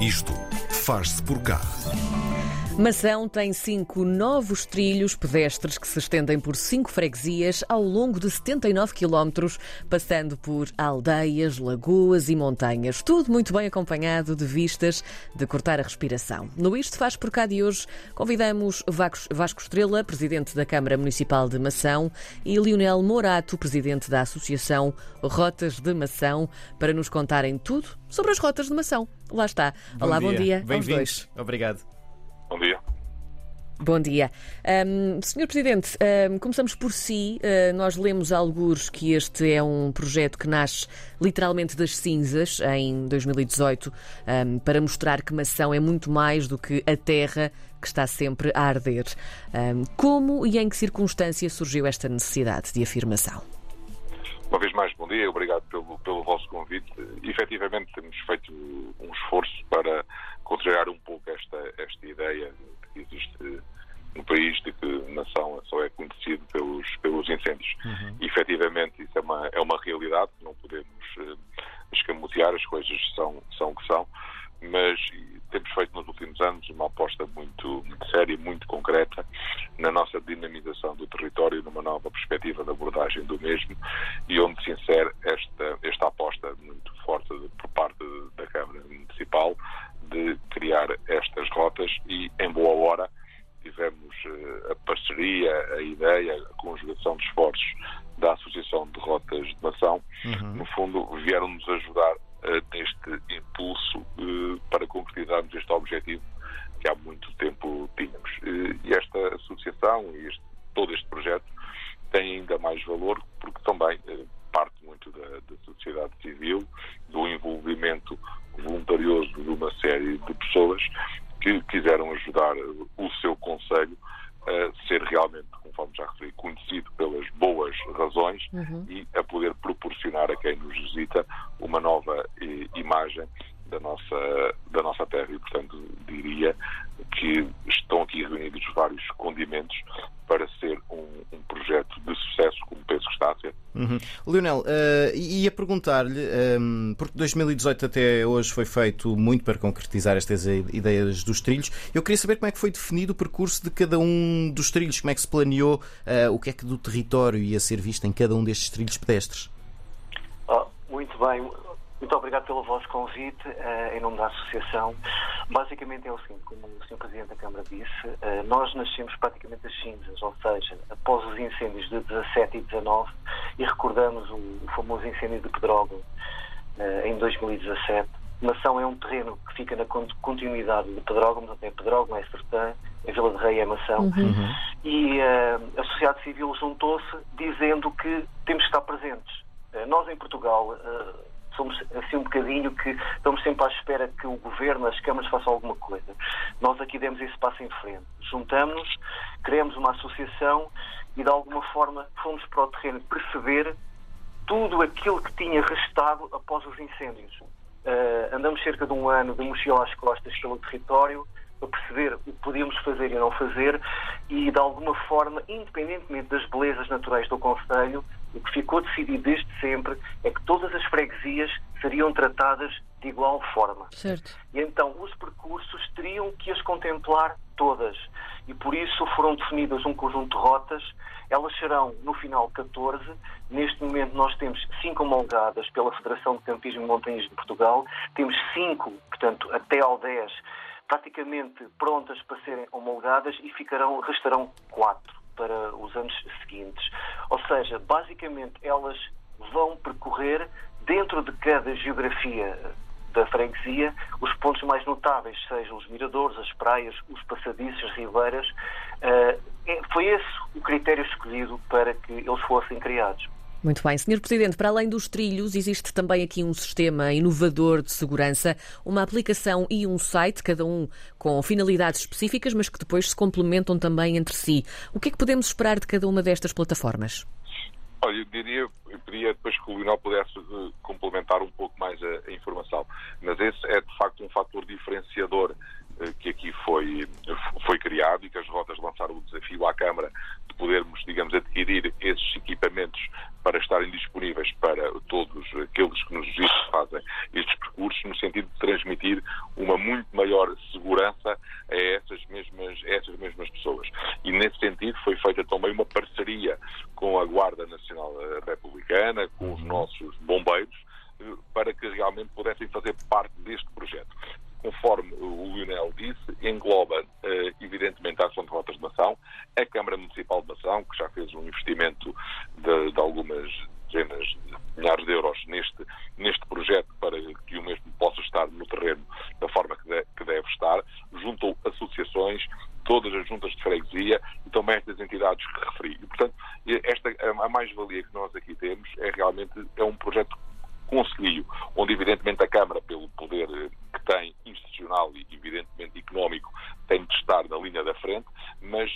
Isto faz-se por cá. Mação tem cinco novos trilhos pedestres que se estendem por cinco freguesias ao longo de 79 quilómetros, passando por aldeias, lagoas e montanhas. Tudo muito bem acompanhado de vistas de cortar a respiração. No Isto Faz Por Cá de hoje, convidamos Vasco Estrela, presidente da Câmara Municipal de Mação, e Lionel Morato, presidente da Associação Rotas de Mação, para nos contarem tudo sobre as rotas de Mação. Lá está. Bom Olá, dia. bom dia Bem-vindos. Obrigado. Bom dia. Bom dia. Ahm, Senhor Presidente, ahm, começamos por si. Ah, nós lemos alguns que este é um projeto que nasce literalmente das cinzas em 2018 ahm, para mostrar que Mação é muito mais do que a terra que está sempre a arder. Ahm, como e em que circunstância surgiu esta necessidade de afirmação? Uma vez mais, bom dia. Obrigado pelo, pelo vosso convite. Efetivamente, temos feito um esforço para contrariar um pouco esta, esta ideia que existe no país de que nação só é conhecido pelos, pelos incêndios. Uhum. Efetivamente, isso é uma, é uma realidade. Não podemos eh, escamotear, as coisas são, são o que são. Mas temos feito nos últimos anos uma aposta muito, muito séria, muito concreta na nossa dinamização do território, numa nova perspectiva de abordagem do mesmo e onde se insere esta, esta aposta muito forte por parte da Câmara Municipal de criar estas rotas e, em boa hora, tivemos eh, a parceria, a ideia, a conjugação de esforços da Associação de Rotas de Nação, no fundo, vieram-nos ajudar eh, neste impulso eh, para concretizarmos este objetivo que há muito tempo e este- todo este projeto tem ainda mais valor Leonel, eh, ia perguntar-lhe, ehm, porque 2018 até hoje foi feito muito para concretizar estas ideias dos trilhos. Eu queria saber como é que foi definido o percurso de cada um dos trilhos, como é que se planeou, eh, o que é que do território ia ser visto em cada um destes trilhos pedestres. Oh, muito bem, muito obrigado pelo vosso convite eh, em nome da Associação. Basicamente é o seguinte, como o Sr. Presidente da Câmara disse, eh, nós nascemos praticamente das cinzas, ou seja, após os incêndios de 17 e 19, e recordamos o, o famoso incêndio de Pedrógão eh, em 2017. Mação é um terreno que fica na con- continuidade de Pedrógão, portanto é Pedrógão, é Sertã, é Vila de Rei, é Mação. E eh, a sociedade civil juntou-se dizendo que temos que estar presentes. Nós em Portugal somos assim um bocadinho que estamos sempre à espera que o governo, as câmaras façam alguma coisa. Nós aqui demos esse passo em frente. Juntamos-nos, criamos uma associação e de alguma forma fomos para o terreno perceber tudo aquilo que tinha restado após os incêndios. Eh, andamos cerca de um ano de mochila às costas pelo território para perceber o que podíamos fazer e não fazer e, de alguma forma, independentemente das belezas naturais do Conselho, o que ficou decidido desde sempre é que todas as freguesias seriam tratadas de igual forma. Certo. E então os percursos teriam que as contemplar todas. E por isso foram definidas um conjunto de rotas. Elas serão no final 14. Neste momento nós temos cinco homologadas pela Federação de Campismo e Montanhismo de Portugal. Temos cinco, portanto, até ao 10, praticamente prontas para serem homologadas e ficarão, restarão quatro para os anos seguintes. Ou seja, basicamente elas vão percorrer dentro de cada geografia da freguesia os pontos mais notáveis, sejam os miradores, as praias, os passadiços, as ribeiras. Eh, é- foi esse o critério escolhido para que eles fossem criados. Muito bem. Senhor Presidente, para além dos trilhos, existe também aqui um sistema inovador de segurança, uma aplicação e um site, cada um com finalidades específicas, mas que depois se complementam também entre si. O que é que podemos esperar de cada uma destas plataformas? Olha, eu diria, eu pedia depois que o Lionel pudesse eh, complementar um pouco mais a, a informação, mas esse é de facto um fator diferenciador que aqui foi, foi criado e que as rotas lançaram o desafio à Câmara de podermos, digamos, adquirir esses equipamentos para estarem disponíveis para todos aqueles que nos fazem estes percursos, no sentido de transmitir uma muito maior segurança a essas mesmas, a essas mesmas pessoas. E nesse sentido foi feita também uma parceria com a Guarda Nacional Republicana, com os uhum. nossos bombeiros, eh, para que realmente pudessem fazer parte deste projeto conforme o Lionel disse, engloba, eh, evidentemente, a Ação de Rotas de Nação, a Câmara Municipal de Nação, que já fez um investimento de, de algumas dezenas de milhares de euros neste, neste projeto para que o mesmo possa estar no terreno da forma que, de, que deve estar, juntou associações, todas as juntas de freguesia e também estas entidades que referi. E, portanto, esta, a mais-valia que nós aqui temos é realmente é um projeto conselho, onde evidentemente a Câmara, pelo poder eh, que tem institucional e evidentemente económico, tem de estar na linha da frente, mas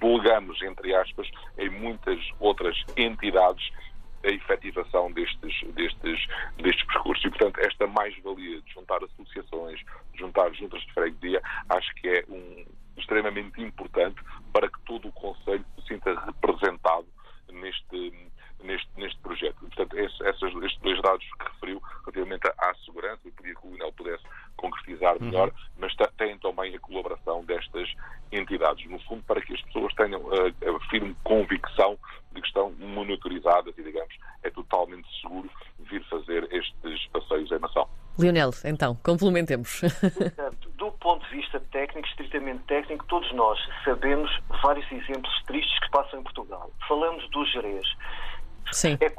delegamos, entre aspas, em muitas outras entidades a efetivação destes, destes, destes percursos. E, portanto, esta mais-valia de juntar associações, de juntar juntas de freguesia, acho que é um, extremamente importante para que todo o Conselho se sinta representado neste, neste, neste projeto. Portanto, esses, estes dois dados que referiu relativamente à segurança, eu pedia que o Linel pudesse concretizar melhor, uhum. mas têm também a colaboração destas entidades, no fundo, para que as pessoas tenham a, a firme convicção de que estão monitorizadas e, digamos, é totalmente seguro vir fazer estes passeios em nação. Leonel, então, complementemos. Do ponto de vista técnico, estritamente técnico, todos nós sabemos vários exemplos tristes que passam em Portugal. Falamos do Jerez. Sim. É,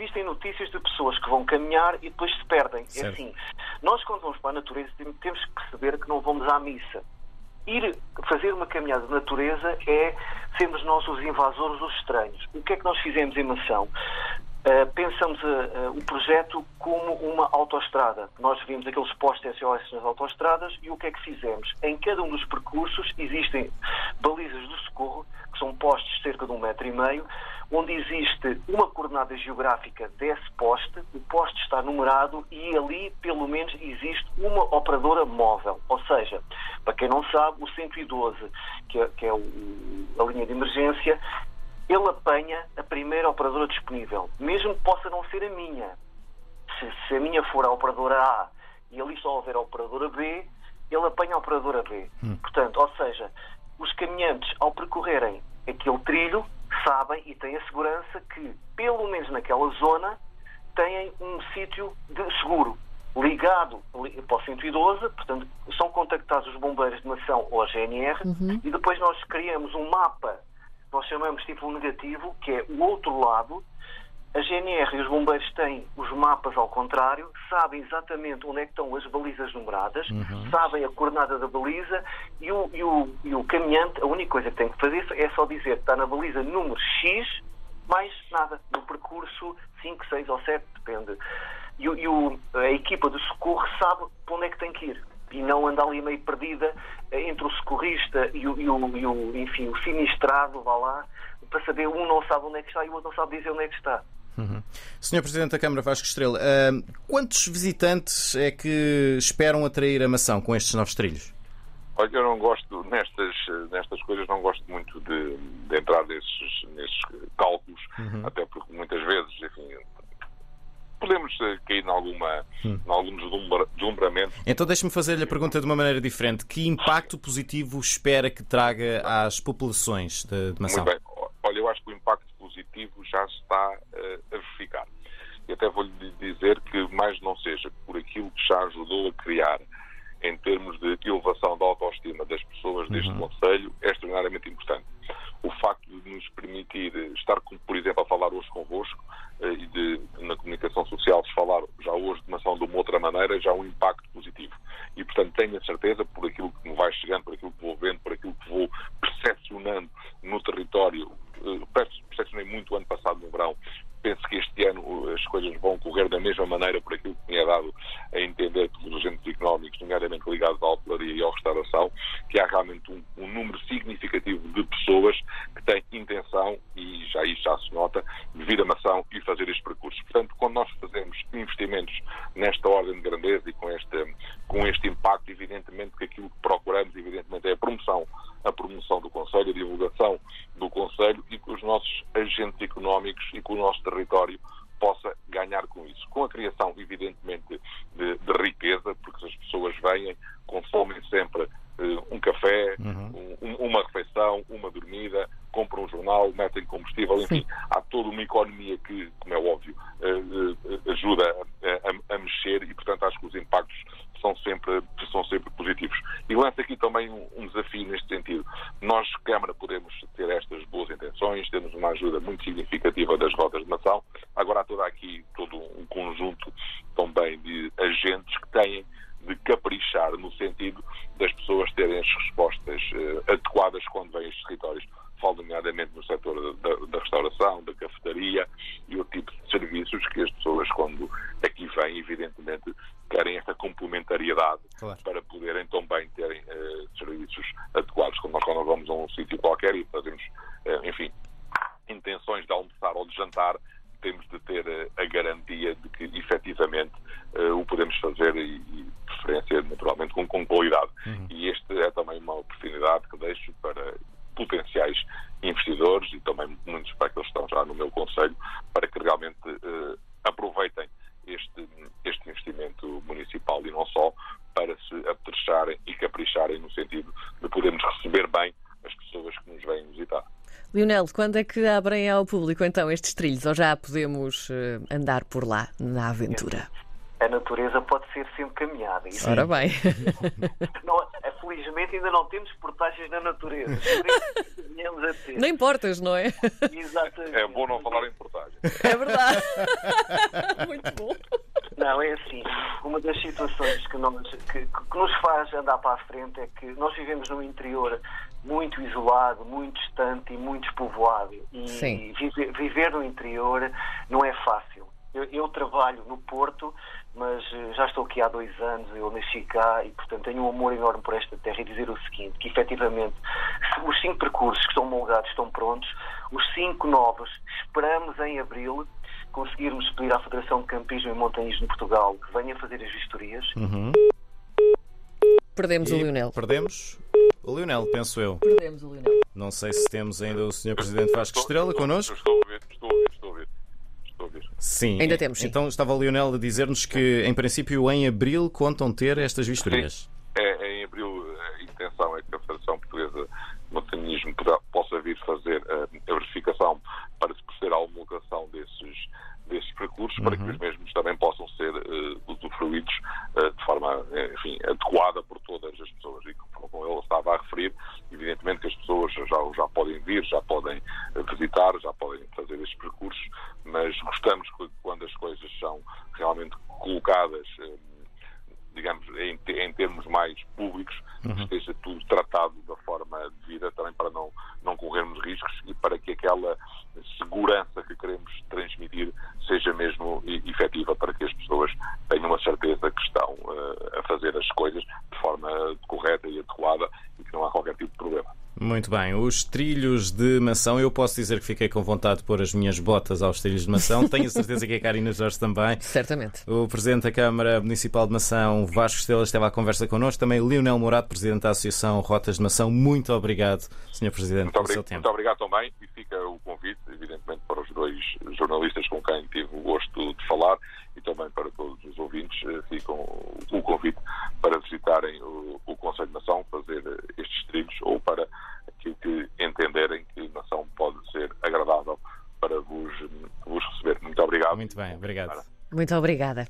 existem notícias de pessoas que vão caminhar e depois se perdem. É certo. É assim, nós quando vamos para a natureza temos que perceber que não vamos à missa. Ir fazer uma caminhada de natureza é sermos nós os invasores, os estranhos. O que é que nós fizemos em Mação? Uh, pensamos uh, o projeto como uma autoestrada. Nós vimos aqueles postos SOS nas autoestradas e o que é que fizemos? Em cada um dos percursos existem balizas do socorro, que são postos de cerca de um metro e meio, onde existe uma coordenada geográfica desse poste, o poste está numerado e ali, pelo menos, existe uma operadora móvel. Ou seja, para quem não sabe, o 112, que é, que é o, a linha de emergência, ele apanha a primeira operadora disponível, mesmo que possa não ser a minha. Se, se a minha for a operadora A e ali só houver a operadora B, ele apanha a operadora B. Hum. Portanto, ou seja, os caminhantes, ao percorrerem aquele trilho, sabem e têm a segurança que, pelo menos naquela zona, têm um sítio de seguro ligado para o 112, portanto, são contactados os bombeiros de nação ou a GNR uhum. e depois nós criamos um mapa nós chamamos tipo negativo, que é o outro lado. A GNR e os bombeiros têm os mapas ao contrário, sabem exatamente onde é que estão as balizas numeradas, uhum. sabem a coordenada da baliza e o, e, o, e o caminhante, a única coisa que tem que fazer é só dizer que está na baliza número X, mais nada, no percurso 5, 6 ou 7, depende. E, e o, a equipa de socorro sabe para onde é que tem que ir e não anda ali meio perdida eh, entre o socorrista e o, e o, e o, enfim, o sinistrado, vá lá, para saber um não sabe onde é que está e o outro não sabe dizer onde é que está. Uhum. Senhor Presidente da Câmara Vasco Estrela, uh, quantos visitantes é que esperam atrair a maçã com estes novos trilhos? Olha, eu não gosto, nestas, nestas coisas, não gosto muito de, de entrar nesses, nesses cálculos, uhum. até porque muitas vezes, enfim, podemos eh, cair em, alguma, hum. em algum deslumbramento. Então deixe-me fazer-lhe a pergunta de uma maneira diferente. Que impacto positivo espera que traga às populações de, de? Muito bem. Olha, eu acho que o impacto positivo já está uh, a verificar. E até vou-lhe dizer que mais não seja por aquilo que já ajudou a criar em termos de elevação da autoestima das pessoas deste uhum. Conselho é extraordinariamente importante. O facto de nos permitir estar, por exemplo, a falar hoje convosco eh, e de, na comunicação social, se falar já hoje de uma ação de uma outra maneira, já é um impacto positivo. E, portanto, tenho a certeza, por aquilo que me vai chegando, por aquilo que vou vendo, por aquilo que vou percepcionando no território, eh, percepcionei muito ano passado no verão, penso que este ano as coisas vão correr da mesma maneira por aquilo que tinha dado a entender pelos agentes económicos, nomeadamente ligados à hotelaria e à restauração, que há realmente um, um, número significativo de pessoas que têm intenção, e já isso já se nota, de vir a Mação e fazer este percurso. Portanto, quando nós fazemos investimentos nesta ordem de grandeza e com esta, com este impacto, evidentemente que aquilo que procuramos, evidentemente, é a promoção, a promoção do Conselho, a divulgação do Conselho e que os nossos agentes económicos e que o nosso território possa ganhar com isso. Com a criação, evidentemente, de, de riqueza, porque as pessoas vêm, consomem sempre uh, um café, uhum. um, uma refeição, uma dormida, compram um jornal, metem combustível, enfim, Sim. há toda uma economia que, como é óbvio, uh, uh, ajuda a, a, a mexer e, portanto, acho que os impactos são sempre, são sempre positivos. E lanço aqui também um, um, desafio neste sentido. Nós, Câmara, podemos ter estas boas intenções, temos uma ajuda muito significativa das rodas de nação. Agora há toda aqui todo um conjunto também de agentes que têm de caprichar no sentido das pessoas terem as respostas uh, adequadas quando vêm estes territórios. Falo nomeadamente no setor da, da, restauração, da cafetaria e o tipo de serviços que as pessoas, quando aqui vêm, evidentemente, querem esta complementariedade claro. para poderem também terem uh, serviços adequados. Como nós, quando vamos a um sítio qualquer e fazemos, uh, enfim, intenções de almoçar ou de jantar, temos de ter a garantia de que efetivamente o podemos fazer e, e preferência, naturalmente, com, com qualidade. Uhum. E este é também uma oportunidade que deixo para potenciais investidores e também muitos para que eles estão já no meu conselho, para que realmente aproveitem este, este investimento municipal e não só para se apetrecharem e capricharem no sentido de podermos receber bem as pessoas que nos vêm visitar. Lionel, quando é que abrem ao público então estes trilhos ou já podemos uh, andar por lá na aventura? A natureza pode ser sempre caminhada. Isso Ora bem. Não, felizmente ainda não temos portagens na natureza. Não importas, não é? Exatamente. É bom não falar em portagem. É verdade. Muito bom. Não, é assim. Uma das situações que, nós, que, que nos faz andar para a frente é que nós vivemos num interior muito isolado, muito distante e muito despovoado. E viver no interior não é fácil. Eu, eu, trabalho no Porto, mas eh, já estou aqui há dois anos, eu nasci cá e, portanto, tenho um amor enorme por esta terra e dizer o seguinte, que efetivamente os cinco percursos que estão homologados estão prontos, os cinco novos esperamos em abril conseguirmos pedir à Federação de Campismo e Montanhismo de Portugal que venha fazer as vistorias. Uhum. Perdemos e o Lionel. Perdemos o Lionel, penso eu. Perdemos o Lionel. Não sei se temos ainda o Sr. Presidente Vasco Estrela connosco. Estou Sim. Ainda temos, sim. Então estava o Lionel a dizer-nos que, em princípio, em abril contam ter estas vistorias. É, em abril a intenção é que a Federação Portuguesa de Montanhismo possa vir fazer a, a verificação para se proceder à desses, desses percursos, uhum. para que uhum. os mesmos também possam ser uh, usufruídos uh, de forma, enfim, adequada por todas as pessoas. E como ele estava a referir, evidentemente que as pessoas já, já podem vir, já podem visitar, já podem fazer estes percursos, mas gostamos que quando as coisas são realmente colocadas, eh, digamos, em, em termos mais públicos, uhum. esteja tudo tratado da forma devida, também para não, não corrermos riscos e para que aquela segurança que queremos transmitir seja mesmo efetiva, para que as pessoas tenham a certeza que estão uh, a fazer as coisas de forma correta e adequada e que não há qualquer tipo de problema. Muito bem, os trilhos de maçã, eu posso dizer que fiquei com vontade de pôr as minhas botas aos trilhos de maçã. Tenho a certeza que a Karina Jorge também. Certamente. O Presidente da Câmara Municipal de Mação, Vasco Estela, esteve à conversa connosco. Também Lionel Morato, Presidente da Associação Rotas de Mação. Muito obrigado, Sr. Presidente, muito pelo seu tempo. Muito obrigado também e fica o convite, evidentemente, para os dois jornalistas com quem tive o gosto de falar e também para todos os ouvintes. Eh, ficam o convite para visitarem o, o Conselho de Mação, fazer estes trilhos ou para aquilo que entenderem que nação pode ser agradável para vos, vos receber. Muito obrigado. Muito bem, obrigado. Muito obrigada.